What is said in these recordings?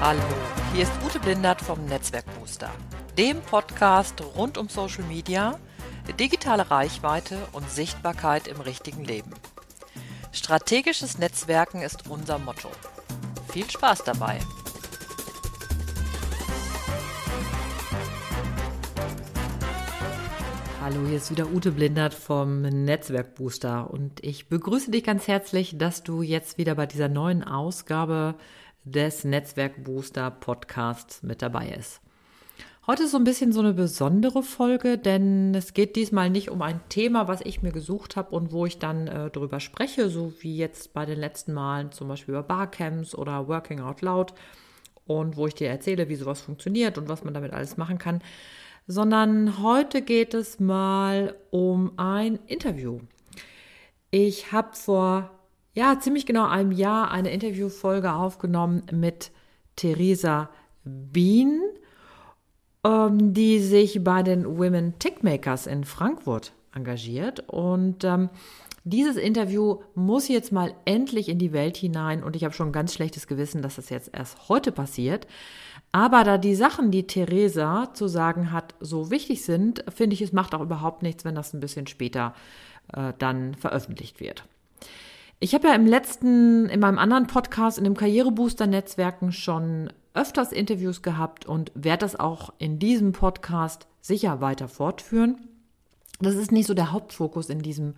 Hallo, hier ist Ute Blindert vom Netzwerkbooster, dem Podcast rund um Social Media, digitale Reichweite und Sichtbarkeit im richtigen Leben. Strategisches Netzwerken ist unser Motto. Viel Spaß dabei! Hallo, hier ist wieder Ute Blindert vom Netzwerkbooster und ich begrüße dich ganz herzlich, dass du jetzt wieder bei dieser neuen Ausgabe des Netzwerkbooster Podcasts mit dabei ist. Heute ist so ein bisschen so eine besondere Folge, denn es geht diesmal nicht um ein Thema, was ich mir gesucht habe und wo ich dann äh, drüber spreche, so wie jetzt bei den letzten Malen, zum Beispiel über Barcamps oder Working Out Loud und wo ich dir erzähle, wie sowas funktioniert und was man damit alles machen kann, sondern heute geht es mal um ein Interview. Ich habe vor ja ziemlich genau einem Jahr eine Interviewfolge aufgenommen mit Theresa Bean, ähm, die sich bei den Women Tickmakers in Frankfurt engagiert und ähm, dieses Interview muss jetzt mal endlich in die Welt hinein und ich habe schon ein ganz schlechtes Gewissen, dass das jetzt erst heute passiert. Aber da die Sachen, die Theresa zu sagen hat, so wichtig sind, finde ich, es macht auch überhaupt nichts, wenn das ein bisschen später äh, dann veröffentlicht wird. Ich habe ja im letzten, in meinem anderen Podcast, in dem Karrierebooster-Netzwerken schon öfters Interviews gehabt und werde das auch in diesem Podcast sicher weiter fortführen. Das ist nicht so der Hauptfokus in diesem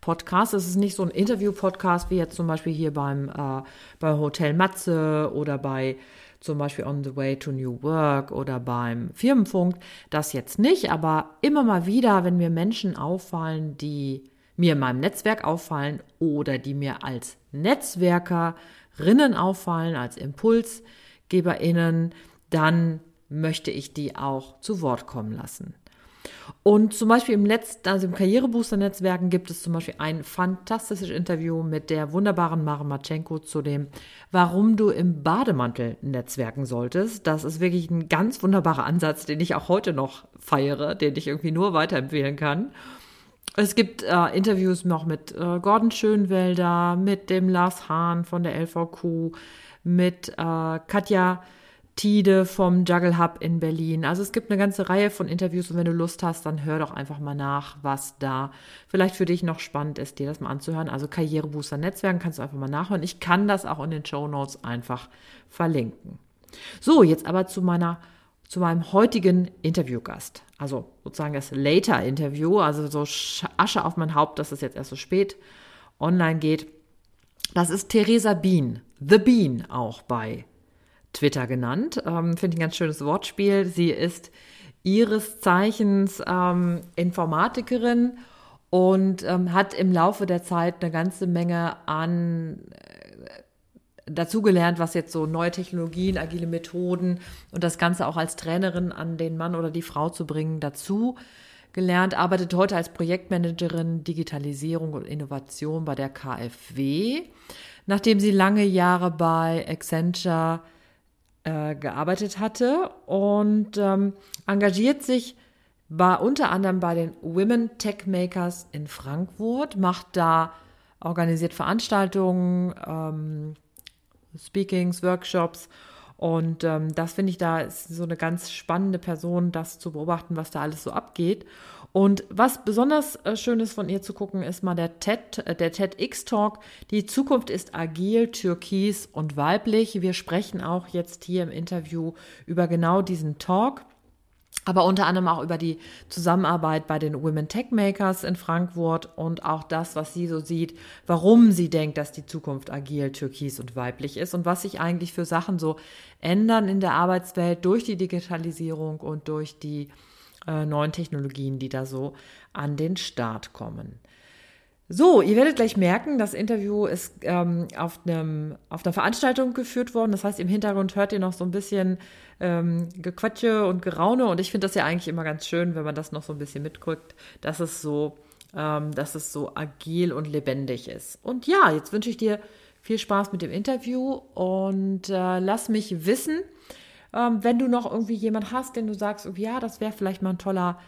Podcast. Es ist nicht so ein Interview-Podcast wie jetzt zum Beispiel hier beim äh, bei Hotel Matze oder bei zum Beispiel On the Way to New Work oder beim Firmenfunk. Das jetzt nicht, aber immer mal wieder, wenn mir Menschen auffallen, die mir in meinem Netzwerk auffallen oder die mir als Netzwerkerinnen auffallen, als ImpulsgeberInnen, dann möchte ich die auch zu Wort kommen lassen. Und zum Beispiel im letzten, also im Karrierebooster-Netzwerken gibt es zum Beispiel ein fantastisches Interview mit der wunderbaren Mara Matschenko zu dem, warum du im Bademantel netzwerken solltest. Das ist wirklich ein ganz wunderbarer Ansatz, den ich auch heute noch feiere, den ich irgendwie nur weiterempfehlen kann. Es gibt äh, Interviews noch mit äh, Gordon Schönwelder, mit dem Lars Hahn von der LVQ, mit äh, Katja Tide vom Juggle Hub in Berlin. Also es gibt eine ganze Reihe von Interviews und wenn du Lust hast, dann hör doch einfach mal nach, was da vielleicht für dich noch spannend ist, dir das mal anzuhören. Also Karrierebooster Netzwerken kannst du einfach mal nachhören. Ich kann das auch in den Show Notes einfach verlinken. So, jetzt aber zu meiner zu meinem heutigen Interviewgast. Also sozusagen das Later-Interview, also so Asche auf mein Haupt, dass es jetzt erst so spät online geht. Das ist Theresa Bean, The Bean auch bei Twitter genannt. Ähm, Finde ich ein ganz schönes Wortspiel. Sie ist ihres Zeichens ähm, Informatikerin und ähm, hat im Laufe der Zeit eine ganze Menge an dazugelernt, was jetzt so neue Technologien, agile Methoden und das Ganze auch als Trainerin an den Mann oder die Frau zu bringen, dazu gelernt, arbeitet heute als Projektmanagerin Digitalisierung und Innovation bei der KfW, nachdem sie lange Jahre bei Accenture äh, gearbeitet hatte und ähm, engagiert sich bei, unter anderem bei den Women Tech Makers in Frankfurt, macht da, organisiert Veranstaltungen, ähm, Speakings, Workshops und ähm, das finde ich da ist so eine ganz spannende Person, das zu beobachten, was da alles so abgeht. Und was besonders äh, schön ist von ihr zu gucken, ist mal der TED, äh, der TEDx-Talk. Die Zukunft ist agil, türkis und weiblich. Wir sprechen auch jetzt hier im Interview über genau diesen Talk aber unter anderem auch über die Zusammenarbeit bei den Women Tech Makers in Frankfurt und auch das, was sie so sieht, warum sie denkt, dass die Zukunft agil, türkis und weiblich ist und was sich eigentlich für Sachen so ändern in der Arbeitswelt durch die Digitalisierung und durch die äh, neuen Technologien, die da so an den Start kommen. So, ihr werdet gleich merken, das Interview ist ähm, auf, einem, auf einer Veranstaltung geführt worden. Das heißt, im Hintergrund hört ihr noch so ein bisschen ähm, Gequatsche und Geraune. Und ich finde das ja eigentlich immer ganz schön, wenn man das noch so ein bisschen mitguckt, dass es so, ähm, dass es so agil und lebendig ist. Und ja, jetzt wünsche ich dir viel Spaß mit dem Interview und äh, lass mich wissen, ähm, wenn du noch irgendwie jemand hast, den du sagst, ja, das wäre vielleicht mal ein toller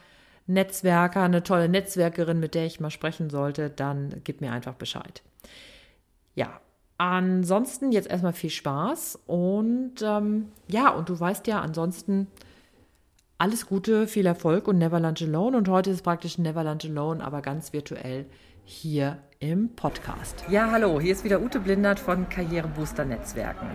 Netzwerker, eine tolle Netzwerkerin, mit der ich mal sprechen sollte, dann gib mir einfach Bescheid. Ja, ansonsten jetzt erstmal viel Spaß und ähm, ja, und du weißt ja, ansonsten alles Gute, viel Erfolg und Never Lunch Alone. Und heute ist praktisch Never Lunch Alone, aber ganz virtuell hier im Podcast. Ja, hallo, hier ist wieder Ute Blindert von Karrierebooster Netzwerken.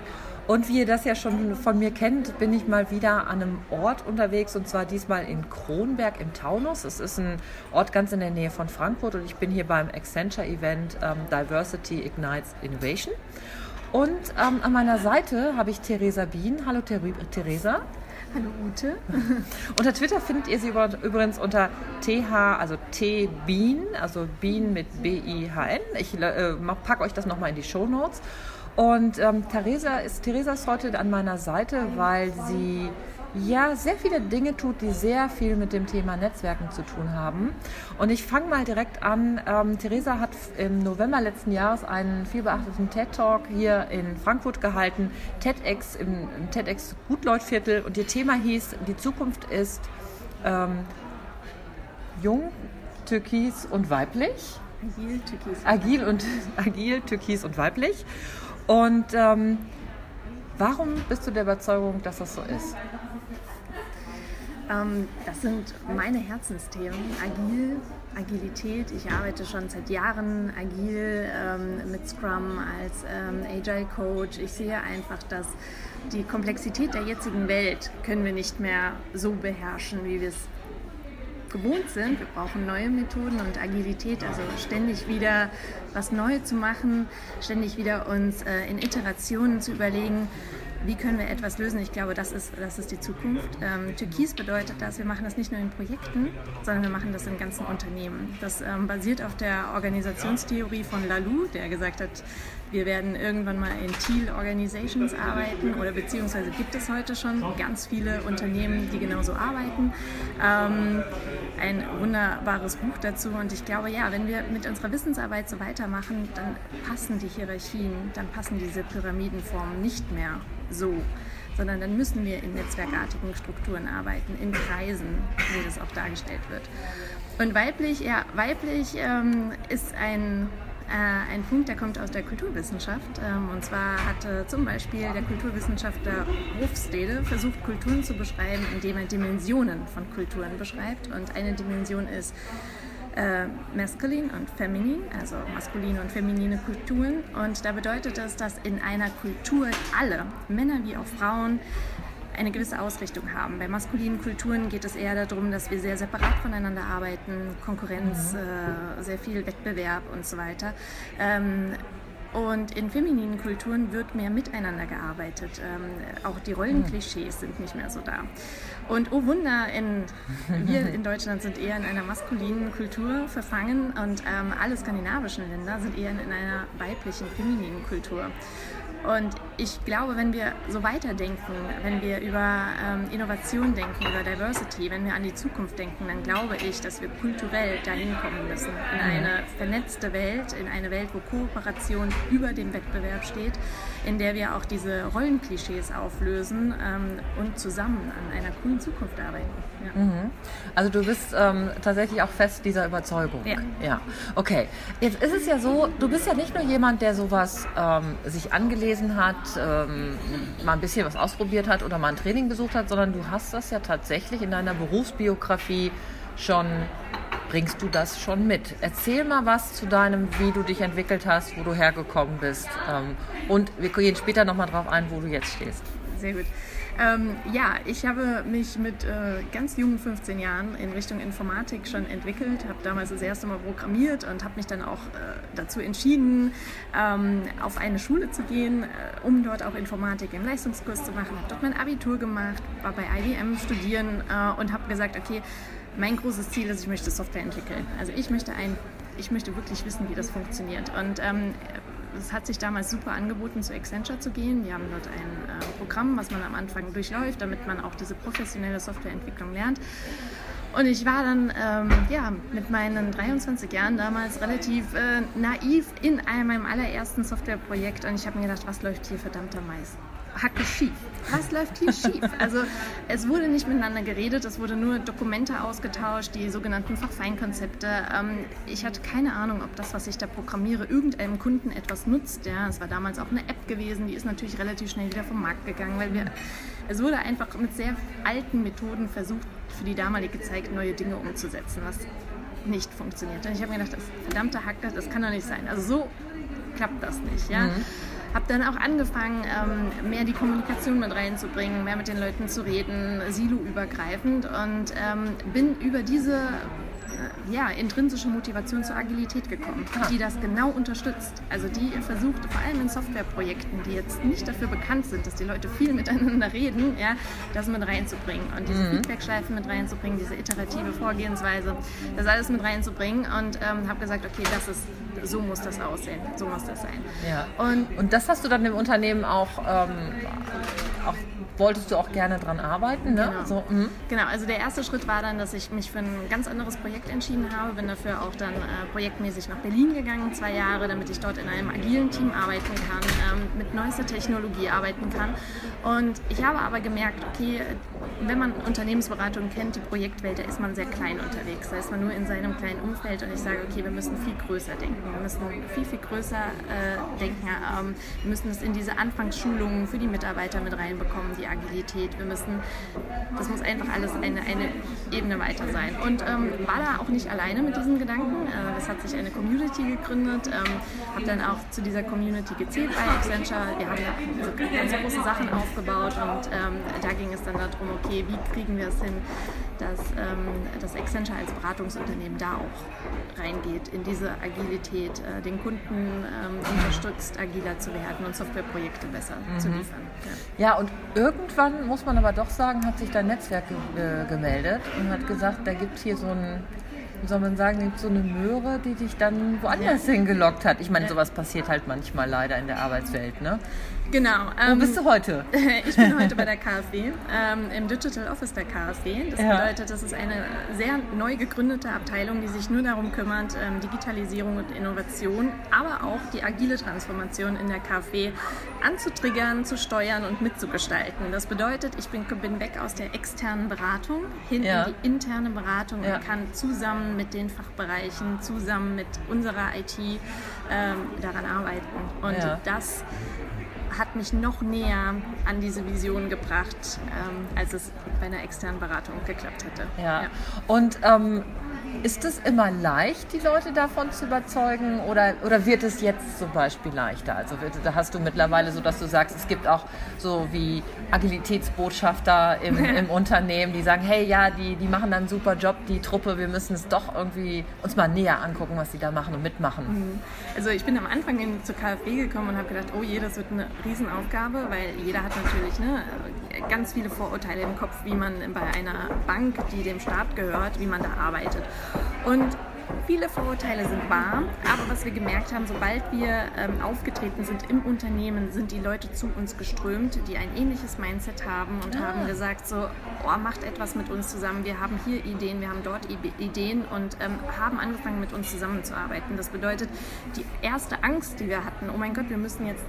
Und wie ihr das ja schon von mir kennt, bin ich mal wieder an einem Ort unterwegs und zwar diesmal in Kronberg im Taunus. Es ist ein Ort ganz in der Nähe von Frankfurt und ich bin hier beim Accenture-Event ähm, Diversity Ignites Innovation. Und ähm, an meiner Seite habe ich Theresa Bien. Hallo Theresa. Hallo Ute. unter Twitter findet ihr sie übrigens unter TH, also T-Bean, also Bean mit B-I-H-N. Ich äh, packe euch das nochmal in die Show Notes. Und ähm, Theresa, ist, Theresa ist heute an meiner Seite, weil sie ja sehr viele Dinge tut, die sehr viel mit dem Thema Netzwerken zu tun haben. Und ich fange mal direkt an. Ähm, Theresa hat im November letzten Jahres einen vielbeachteten TED-Talk hier in Frankfurt gehalten, TEDx im, im TEDx Gutleutviertel. Und ihr Thema hieß, die Zukunft ist ähm, jung, türkis und weiblich. Agil, türkis. Agil und agil, türkis und weiblich. Und ähm, warum bist du der Überzeugung, dass das so ist? Ähm, das sind meine Herzensthemen. Agil, Agilität. Ich arbeite schon seit Jahren agil ähm, mit Scrum als ähm, Agile Coach. Ich sehe einfach, dass die Komplexität der jetzigen Welt können wir nicht mehr so beherrschen, wie wir es gewohnt sind. Wir brauchen neue Methoden und Agilität, also ständig wieder was Neues zu machen, ständig wieder uns äh, in Iterationen zu überlegen, wie können wir etwas lösen? Ich glaube, das ist, das ist die Zukunft. Ähm, Türkis bedeutet das, wir machen das nicht nur in Projekten, sondern wir machen das in ganzen Unternehmen. Das ähm, basiert auf der Organisationstheorie von Lalou, der gesagt hat, wir werden irgendwann mal in Teal Organizations arbeiten oder beziehungsweise gibt es heute schon ganz viele Unternehmen, die genauso arbeiten. Ähm, ein wunderbares Buch dazu und ich glaube, ja, wenn wir mit unserer Wissensarbeit so weitermachen, dann passen die Hierarchien, dann passen diese Pyramidenformen nicht mehr so, sondern dann müssen wir in netzwerkartigen Strukturen arbeiten, in Kreisen, wie das auch dargestellt wird. Und weiblich, ja, weiblich ähm, ist ein äh, ein Punkt, der kommt aus der Kulturwissenschaft. Ähm, und zwar hatte zum Beispiel der Kulturwissenschaftler Hofstede versucht, Kulturen zu beschreiben, indem er Dimensionen von Kulturen beschreibt. Und eine Dimension ist äh, maskulin und feminin, also maskuline und feminine Kulturen. Und da bedeutet das, dass in einer Kultur alle, Männer wie auch Frauen, eine gewisse Ausrichtung haben. Bei maskulinen Kulturen geht es eher darum, dass wir sehr separat voneinander arbeiten, Konkurrenz, mhm. äh, sehr viel Wettbewerb und so weiter. Ähm, und in femininen Kulturen wird mehr miteinander gearbeitet. Ähm, auch die Rollenklischees sind nicht mehr so da. Und oh Wunder, in, wir in Deutschland sind eher in einer maskulinen Kultur verfangen und ähm, alle skandinavischen Länder sind eher in einer weiblichen, femininen Kultur. Und ich glaube, wenn wir so weiterdenken, wenn wir über ähm, Innovation denken, über Diversity, wenn wir an die Zukunft denken, dann glaube ich, dass wir kulturell dahin kommen müssen. In mhm. eine vernetzte Welt, in eine Welt, wo Kooperation über dem Wettbewerb steht, in der wir auch diese Rollenklischees auflösen ähm, und zusammen an einer coolen Zukunft arbeiten. Ja. Mhm. Also du bist ähm, tatsächlich auch fest dieser Überzeugung. Ja. ja. Okay. Jetzt ist es ja so, du bist ja nicht nur jemand, der sowas ähm, sich angelesen hat, ähm, mal ein bisschen was ausprobiert hat oder mal ein Training besucht hat, sondern du hast das ja tatsächlich in deiner Berufsbiografie schon bringst du das schon mit. Erzähl mal was zu deinem, wie du dich entwickelt hast, wo du hergekommen bist. Ähm, und wir gehen später nochmal drauf ein, wo du jetzt stehst. Sehr gut. Ähm, ja, ich habe mich mit äh, ganz jungen 15 Jahren in Richtung Informatik schon entwickelt, habe damals das erste Mal programmiert und habe mich dann auch äh, dazu entschieden, ähm, auf eine Schule zu gehen, äh, um dort auch Informatik im Leistungskurs zu machen. Habe dort mein Abitur gemacht, war bei IBM studieren äh, und habe gesagt, okay, mein großes Ziel ist, ich möchte Software entwickeln. Also ich möchte ein ich möchte wirklich wissen, wie das funktioniert. Und ähm, es hat sich damals super angeboten, zu Accenture zu gehen. Die haben dort ein äh, Programm, was man am Anfang durchläuft, damit man auch diese professionelle Softwareentwicklung lernt. Und ich war dann ähm, ja, mit meinen 23 Jahren damals relativ äh, naiv in einem, meinem allerersten Softwareprojekt und ich habe mir gedacht, was läuft hier verdammter Mais? Hacke schief? Was läuft hier schief? Also es wurde nicht miteinander geredet, es wurde nur Dokumente ausgetauscht, die sogenannten Fachfeinkonzepte. Ähm, ich hatte keine Ahnung, ob das, was ich da programmiere, irgendeinem Kunden etwas nutzt. Ja, es war damals auch eine App gewesen, die ist natürlich relativ schnell wieder vom Markt gegangen, weil wir, es wurde einfach mit sehr alten Methoden versucht, für die damalige Zeit neue Dinge umzusetzen, was nicht funktioniert. Und ich habe mir gedacht, das verdammte Hacker, das kann doch nicht sein. Also so klappt das nicht. Ja? Mhm. Habe dann auch angefangen, ähm, mehr die Kommunikation mit reinzubringen, mehr mit den Leuten zu reden, siloübergreifend. Und ähm, bin über diese ja, intrinsische Motivation zur Agilität gekommen, die das genau unterstützt. Also die versucht vor allem in Softwareprojekten, die jetzt nicht dafür bekannt sind, dass die Leute viel miteinander reden, ja, das mit reinzubringen und diese mhm. Feedback-Schleifen mit reinzubringen, diese iterative Vorgehensweise, das alles mit reinzubringen und ähm, habe gesagt, okay, das ist so muss das aussehen, so muss das sein. Ja. Und, und das hast du dann im Unternehmen auch, ähm, auch wolltest du auch gerne dran arbeiten. Ne? Genau. So, mhm. genau, also der erste Schritt war dann, dass ich mich für ein ganz anderes Projekt entschieden habe, bin dafür auch dann äh, projektmäßig nach Berlin gegangen, zwei Jahre, damit ich dort in einem agilen Team arbeiten kann, ähm, mit neuester Technologie arbeiten kann. Und ich habe aber gemerkt, okay, wenn man Unternehmensberatung kennt, die Projektwelt, da ist man sehr klein unterwegs. Da ist man nur in seinem kleinen Umfeld und ich sage, okay, wir müssen viel größer denken. Wir müssen viel, viel größer äh, denken. Ähm, wir müssen es in diese Anfangsschulungen für die Mitarbeiter mit reinbekommen, die Agilität. Wir müssen, das muss einfach alles eine, eine Ebene weiter sein. Und ähm, war da auch nicht alleine mit diesen Gedanken. Äh, es hat sich eine Community gegründet, ähm, habe dann auch zu dieser Community gezählt bei Accenture. Wir haben da so ganz große Sachen aufgebaut und ähm, da ging es dann darum, okay, wie kriegen wir es hin, dass, ähm, dass Accenture als Beratungsunternehmen da auch reingeht in diese Agilität, äh, den Kunden ähm, unterstützt, agiler zu werden und Softwareprojekte besser mhm. zu liefern. Ja. ja. und irgendwann muss man aber doch sagen, hat sich dein Netzwerk ge äh, gemeldet und hat gesagt, da gibt es hier so ein wie soll man sagen, so eine Möhre, die dich dann woanders ja. hingelockt hat. Ich meine, sowas passiert halt manchmal leider in der Arbeitswelt, ne? Genau. Wo ähm, bist du heute? ich bin heute bei der KfW, ähm, im Digital Office der KfW. Das ja. bedeutet, das ist eine sehr neu gegründete Abteilung, die sich nur darum kümmert, ähm, Digitalisierung und Innovation, aber auch die agile Transformation in der KfW anzutriggern, zu steuern und mitzugestalten. Das bedeutet, ich bin, bin weg aus der externen Beratung hin ja. in die interne Beratung ja. und kann zusammen mit den Fachbereichen, zusammen mit unserer IT ähm, daran arbeiten. Und das hat mich noch näher an diese Vision gebracht, ähm, als es bei einer externen Beratung geklappt hätte. Ja. ja. Und ähm, ist es immer leicht, die Leute davon zu überzeugen oder, oder wird es jetzt zum Beispiel leichter? Also wird, da hast du mittlerweile so, dass du sagst, es gibt auch so wie Agilitätsbotschafter im, im Unternehmen, die sagen, hey, ja, die, die machen dann einen super Job, die Truppe, wir müssen es doch irgendwie uns mal näher angucken, was sie da machen und mitmachen. Mhm. Also ich bin am Anfang in, zur KfW gekommen und habe gedacht, oh je, das wird eine Riesenaufgabe, weil jeder hat natürlich ne, ganz viele Vorurteile im Kopf, wie man bei einer Bank, die dem Staat gehört, wie man da arbeitet. Und Viele Vorurteile sind wahr, aber was wir gemerkt haben, sobald wir ähm, aufgetreten sind im Unternehmen, sind die Leute zu uns geströmt, die ein ähnliches Mindset haben und ah. haben gesagt, so, oh, macht etwas mit uns zusammen, wir haben hier Ideen, wir haben dort Ideen und ähm, haben angefangen mit uns zusammenzuarbeiten. Das bedeutet, die erste Angst, die wir hatten, oh mein Gott, wir müssen jetzt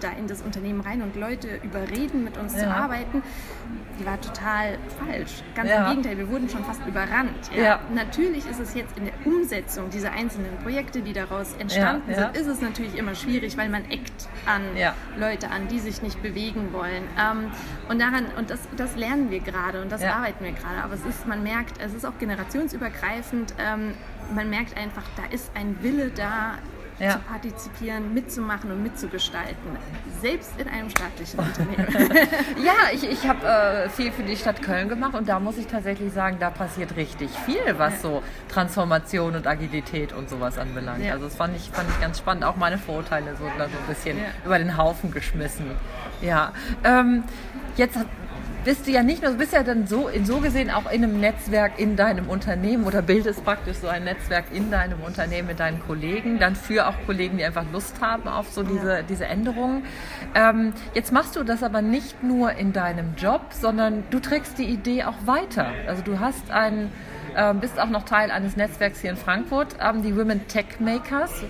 da in das Unternehmen rein und Leute überreden, mit uns ja. zu arbeiten, die war total falsch. Ganz ja. im Gegenteil, wir wurden schon fast überrannt. Ja. Natürlich ist es jetzt in der Umsetzung dieser einzelnen Projekte, die daraus entstanden sind, ist es natürlich immer schwierig, weil man eckt an Leute an, die sich nicht bewegen wollen. Ähm, und daran, und das, das lernen wir gerade und das arbeiten wir gerade. Aber es ist, man merkt, es ist auch generationsübergreifend, ähm, man merkt einfach, da ist ein Wille da, ja. zu partizipieren, mitzumachen und mitzugestalten, selbst in einem staatlichen Unternehmen. ja, ich, ich habe äh, viel für die Stadt Köln gemacht und da muss ich tatsächlich sagen, da passiert richtig viel, was ja. so Transformation und Agilität und sowas anbelangt. Ja. Also das fand ich, fand ich ganz spannend. Auch meine Vorurteile so, so ein bisschen über den Haufen geschmissen. Ja. Ähm, jetzt bist du ja nicht nur, du bist ja dann so, in so gesehen auch in einem Netzwerk in deinem Unternehmen oder bildest praktisch so ein Netzwerk in deinem Unternehmen mit deinen Kollegen, dann für auch Kollegen, die einfach Lust haben auf so diese, ja. diese Änderungen. Ähm, jetzt machst du das aber nicht nur in deinem Job, sondern du trägst die Idee auch weiter. Also du hast ein, äh, bist auch noch Teil eines Netzwerks hier in Frankfurt, ähm, die Women Tech Makers.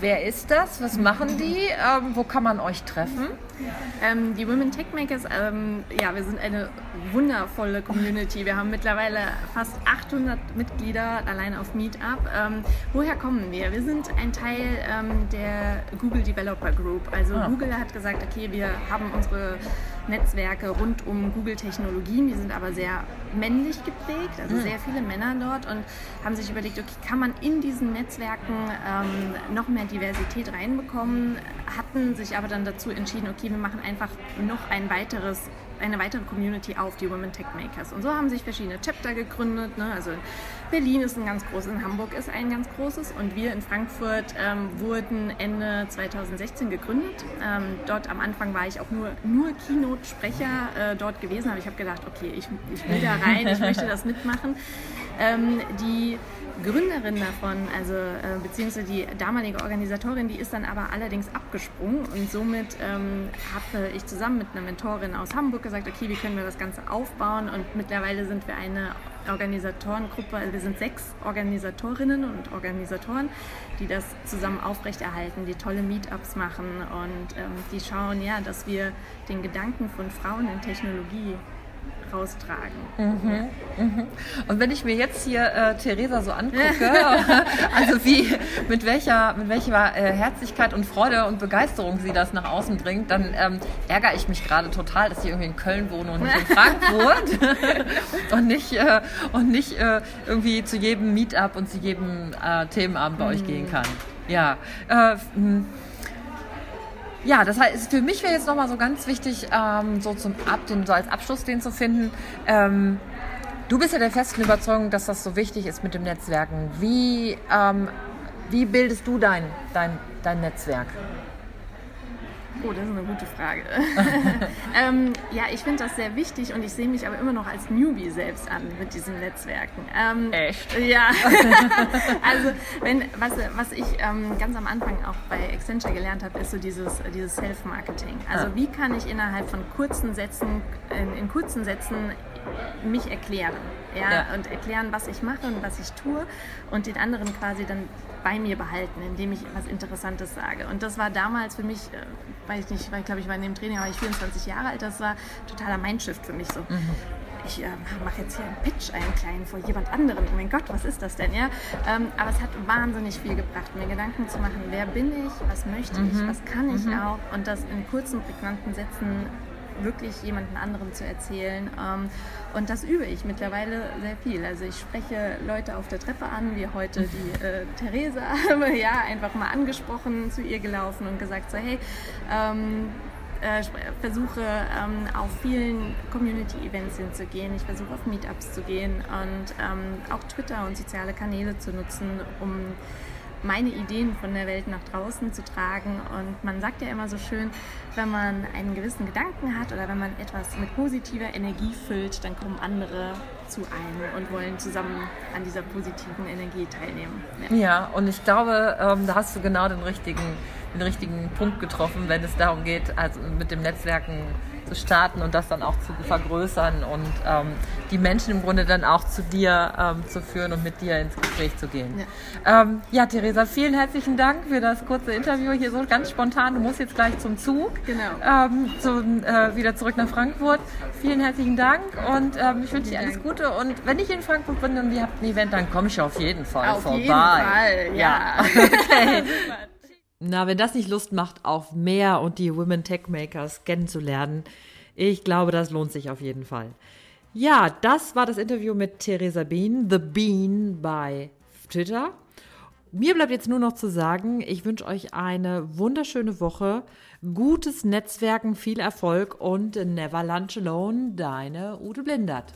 Wer ist das? Was machen die? Ähm, wo kann man euch treffen? Ähm, die Women Tech Makers, ähm, ja, wir sind eine wundervolle Community. Wir haben mittlerweile fast 800 Mitglieder allein auf Meetup. Ähm, woher kommen wir? Wir sind ein Teil ähm, der Google Developer Group. Also ah. Google hat gesagt, okay, wir haben unsere Netzwerke rund um Google-Technologien, die sind aber sehr männlich geprägt, also mhm. sehr viele Männer dort und haben sich überlegt, okay, kann man in diesen Netzwerken ähm, noch mehr Diversität reinbekommen, hatten sich aber dann dazu entschieden, okay, wir machen einfach noch ein weiteres eine weitere Community auf, die Women Tech Makers. Und so haben sich verschiedene Chapter gegründet. Ne? Also Berlin ist ein ganz großes, in Hamburg ist ein ganz großes und wir in Frankfurt ähm, wurden Ende 2016 gegründet. Ähm, dort am Anfang war ich auch nur, nur Keynote-Sprecher äh, dort gewesen, aber ich habe gedacht, okay, ich, ich will da rein, ich möchte das mitmachen. Ähm, die Gründerin davon, also äh, beziehungsweise die damalige Organisatorin, die ist dann aber allerdings abgesprungen und somit ähm, habe ich zusammen mit einer Mentorin aus Hamburg gesagt, okay, wie können wir das Ganze aufbauen? Und mittlerweile sind wir eine Organisatorengruppe, also wir sind sechs Organisatorinnen und Organisatoren, die das zusammen aufrechterhalten, die tolle Meetups machen und ähm, die schauen, ja, dass wir den Gedanken von Frauen in Technologie raustragen. Mhm, mhm. Und wenn ich mir jetzt hier äh, Theresa so angucke, also wie, mit welcher, mit welcher äh, Herzlichkeit und Freude und Begeisterung sie das nach außen bringt, dann ähm, ärgere ich mich gerade total, dass ich irgendwie in Köln wohne und nicht in Frankfurt und nicht, äh, und nicht äh, irgendwie zu jedem Meetup und zu jedem äh, Themenabend bei mhm. euch gehen kann. Ja. Äh, ja, das heißt, für mich wäre jetzt nochmal so ganz wichtig, ähm, so zum Ab, den, so als Abschluss den zu finden. Ähm, du bist ja der festen Überzeugung, dass das so wichtig ist mit dem Netzwerken. Wie, ähm, wie bildest du dein, dein, dein Netzwerk? Oh, das ist eine gute Frage. ähm, ja, ich finde das sehr wichtig und ich sehe mich aber immer noch als Newbie selbst an mit diesen Netzwerken. Ähm, Echt? Ja. also, wenn, was, was ich ähm, ganz am Anfang auch bei Accenture gelernt habe, ist so dieses, dieses Self-Marketing. Also, ah. wie kann ich innerhalb von kurzen Sätzen, in, in kurzen Sätzen mich erklären ja, ja, und erklären, was ich mache und was ich tue und den anderen quasi dann bei mir behalten, indem ich was Interessantes sage. Und das war damals für mich, äh, weiß ich nicht, weil ich glaube, ich war in dem Training, war ich 24 Jahre alt, das war totaler Mindshift für mich so. Mhm. Ich äh, mache jetzt hier einen Pitch, einen kleinen vor jemand anderem. Oh mein Gott, was ist das denn? Ja? Ähm, aber es hat wahnsinnig viel gebracht, mir Gedanken zu machen, wer bin ich, was möchte ich, mhm. was kann ich mhm. auch und das in kurzen, prägnanten Sätzen wirklich jemanden anderen zu erzählen. Ähm, und das übe ich mittlerweile sehr viel. Also ich spreche Leute auf der Treppe an, wie heute die äh, Theresa, ja, einfach mal angesprochen, zu ihr gelaufen und gesagt so, hey, ähm, äh, versuche ähm, auf vielen Community-Events hinzugehen. Ich versuche auf Meetups zu gehen und ähm, auch Twitter und soziale Kanäle zu nutzen, um meine Ideen von der Welt nach draußen zu tragen. Und man sagt ja immer so schön, wenn man einen gewissen Gedanken hat oder wenn man etwas mit positiver Energie füllt, dann kommen andere zu einem und wollen zusammen an dieser positiven Energie teilnehmen. Ja, ja und ich glaube, ähm, da hast du genau den richtigen, den richtigen Punkt getroffen, wenn es darum geht, also mit dem Netzwerken zu starten und das dann auch zu vergrößern und ähm, die Menschen im Grunde dann auch zu dir ähm, zu führen und mit dir ins Gespräch zu gehen. Ja. Ähm, ja, Theresa, vielen herzlichen Dank für das kurze Interview hier so ganz spontan. Du musst jetzt gleich zum Zug. Genau. Ähm, zum, äh, wieder zurück nach Frankfurt. Vielen herzlichen Dank und ähm, ich wünsche dir alles Gute. Und wenn ich in Frankfurt bin und ihr habt ein Event, dann komme ich auf jeden Fall auf vorbei. Jeden Fall, ja. ja. okay. Na, wenn das nicht Lust macht, auf mehr und die Women Tech Makers kennenzulernen, ich glaube, das lohnt sich auf jeden Fall. Ja, das war das Interview mit Theresa Bean, The Bean bei Twitter. Mir bleibt jetzt nur noch zu sagen, ich wünsche euch eine wunderschöne Woche, gutes Netzwerken, viel Erfolg und never lunch alone, deine Ute Blindert.